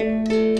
Música